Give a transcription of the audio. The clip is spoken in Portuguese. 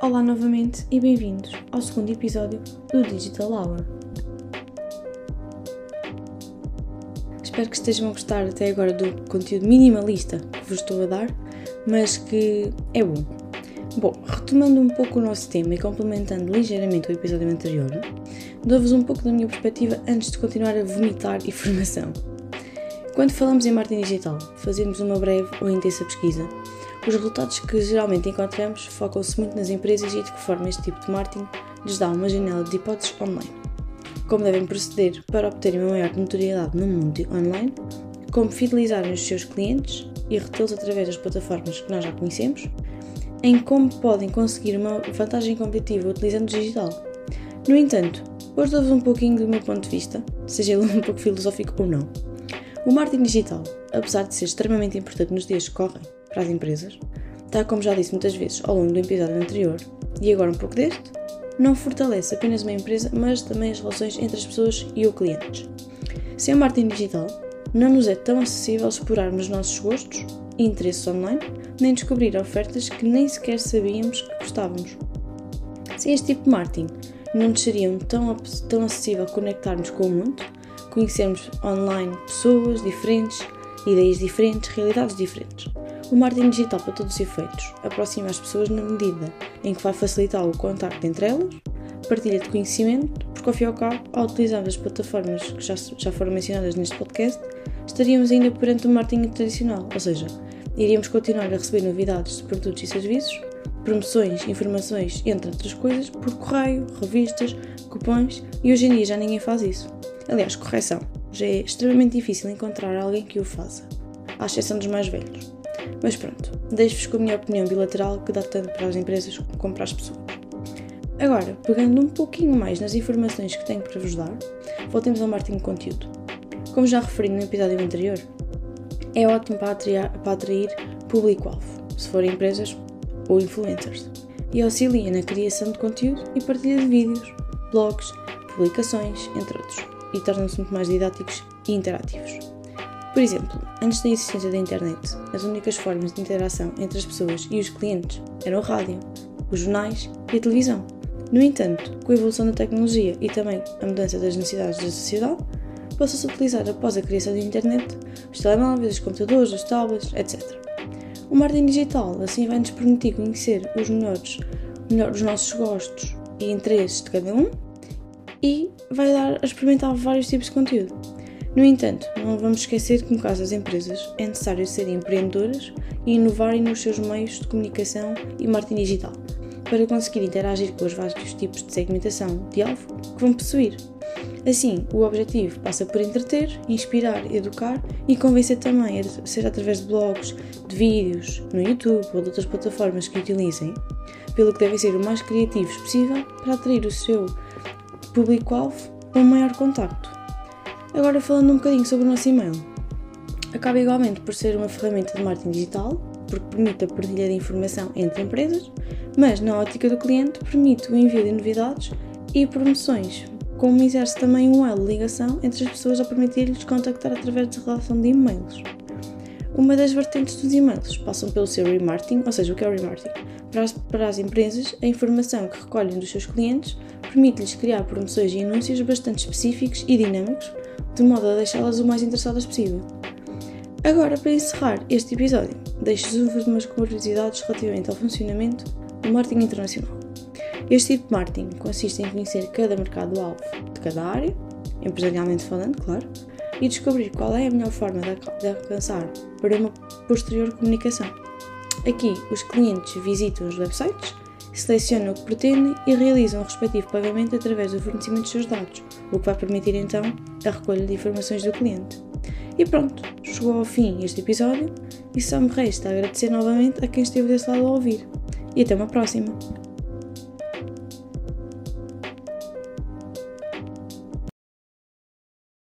Olá novamente e bem-vindos ao segundo episódio do Digital Hour. Espero que estejam a gostar até agora do conteúdo minimalista que vos estou a dar, mas que é bom. Bom, retomando um pouco o nosso tema e complementando ligeiramente o episódio anterior, dou-vos um pouco da minha perspectiva antes de continuar a vomitar informação. Quando falamos em marketing digital, fazemos uma breve ou intensa pesquisa os resultados que geralmente encontramos focam-se muito nas empresas e de que forma este tipo de marketing lhes dá uma janela de hipóteses online. Como devem proceder para obterem uma maior notoriedade no mundo online, como fidelizarem os seus clientes e retê-los através das plataformas que nós já conhecemos, em como podem conseguir uma vantagem competitiva utilizando o digital. No entanto, hoje dou-vos um pouquinho do meu ponto de vista, seja ele um pouco filosófico ou não. O marketing digital, apesar de ser extremamente importante nos dias que correm, para as empresas, tal como já disse muitas vezes ao longo do episódio anterior, e agora um pouco deste, não fortalece apenas uma empresa, mas também as relações entre as pessoas e os clientes. Sem o marketing digital, não nos é tão acessível explorarmos os nossos gostos e interesses online, nem descobrir ofertas que nem sequer sabíamos que gostávamos. Sem este tipo de marketing, não nos seria tão, tão acessível conectarmos com o mundo, conhecermos online pessoas diferentes, ideias diferentes, realidades diferentes. O marketing digital, para todos os efeitos, aproxima as pessoas na medida em que vai facilitar o contacto entre elas, partilha de conhecimento, porque ao fim e ao cabo, ao utilizarmos as plataformas que já, já foram mencionadas neste podcast, estaríamos ainda perante o marketing tradicional, ou seja, iríamos continuar a receber novidades de produtos e serviços, promoções, informações, entre outras coisas, por correio, revistas, cupons e hoje em dia já ninguém faz isso. Aliás, correção, já é extremamente difícil encontrar alguém que o faça, à exceção dos mais velhos. Mas pronto, deixo-vos com a minha opinião bilateral que dá tanto para as empresas como para as pessoas. Agora, pegando um pouquinho mais nas informações que tenho para vos dar, voltemos ao marketing de conteúdo. Como já referi no episódio anterior, é ótimo para atrair, para atrair público-alvo, se forem empresas ou influencers, e auxilia na criação de conteúdo e partilha de vídeos, blogs, publicações, entre outros, e tornam-se muito mais didáticos e interativos. Por exemplo, antes da existência da internet, as únicas formas de interação entre as pessoas e os clientes eram o rádio, os jornais e a televisão. No entanto, com a evolução da tecnologia e também a mudança das necessidades da sociedade, passou-se a utilizar após a criação da internet os telemóveis, os computadores, os tablets, etc. O marketing digital assim vai nos permitir conhecer os melhores, melhor, os nossos gostos e interesses de cada um e vai dar a experimentar vários tipos de conteúdo. No entanto, não vamos esquecer que, no caso das empresas, é necessário serem empreendedoras e inovarem nos seus meios de comunicação e marketing digital, para conseguir interagir com os vários tipos de segmentação de alvo que vão possuir. Assim, o objetivo passa por entreter, inspirar, educar e convencer também, seja através de blogs, de vídeos, no YouTube ou de outras plataformas que utilizem, pelo que devem ser o mais criativos possível para atrair o seu público-alvo um maior contacto. Agora falando um bocadinho sobre o nosso e-mail. Acaba igualmente por ser uma ferramenta de marketing digital, porque permite a partilha de informação entre empresas, mas na ótica do cliente permite o envio de novidades e promoções, como exerce também um elo de ligação entre as pessoas a permitir-lhes contactar através de relação de e-mails. Uma das vertentes dos e-mails passam pelo seu remarketing, ou seja, o que é o remarketing? Para as, para as empresas, a informação que recolhem dos seus clientes permite-lhes criar promoções e anúncios bastante específicos e dinâmicos de modo a deixá-las o mais interessadas possível. Agora, para encerrar este episódio, deixo-vos umas curiosidades relativamente ao funcionamento do marketing internacional. Este tipo de marketing consiste em conhecer cada mercado-alvo de cada área, empresarialmente falando, claro, e descobrir qual é a melhor forma de alcançar para uma posterior comunicação. Aqui, os clientes visitam os websites selecionam o que pretendem e realizam o respectivo pagamento através do fornecimento dos seus dados, o que vai permitir então a recolha de informações do cliente. E pronto, chegou ao fim este episódio e só me resta agradecer novamente a quem esteve desse lado a ouvir. E até uma próxima!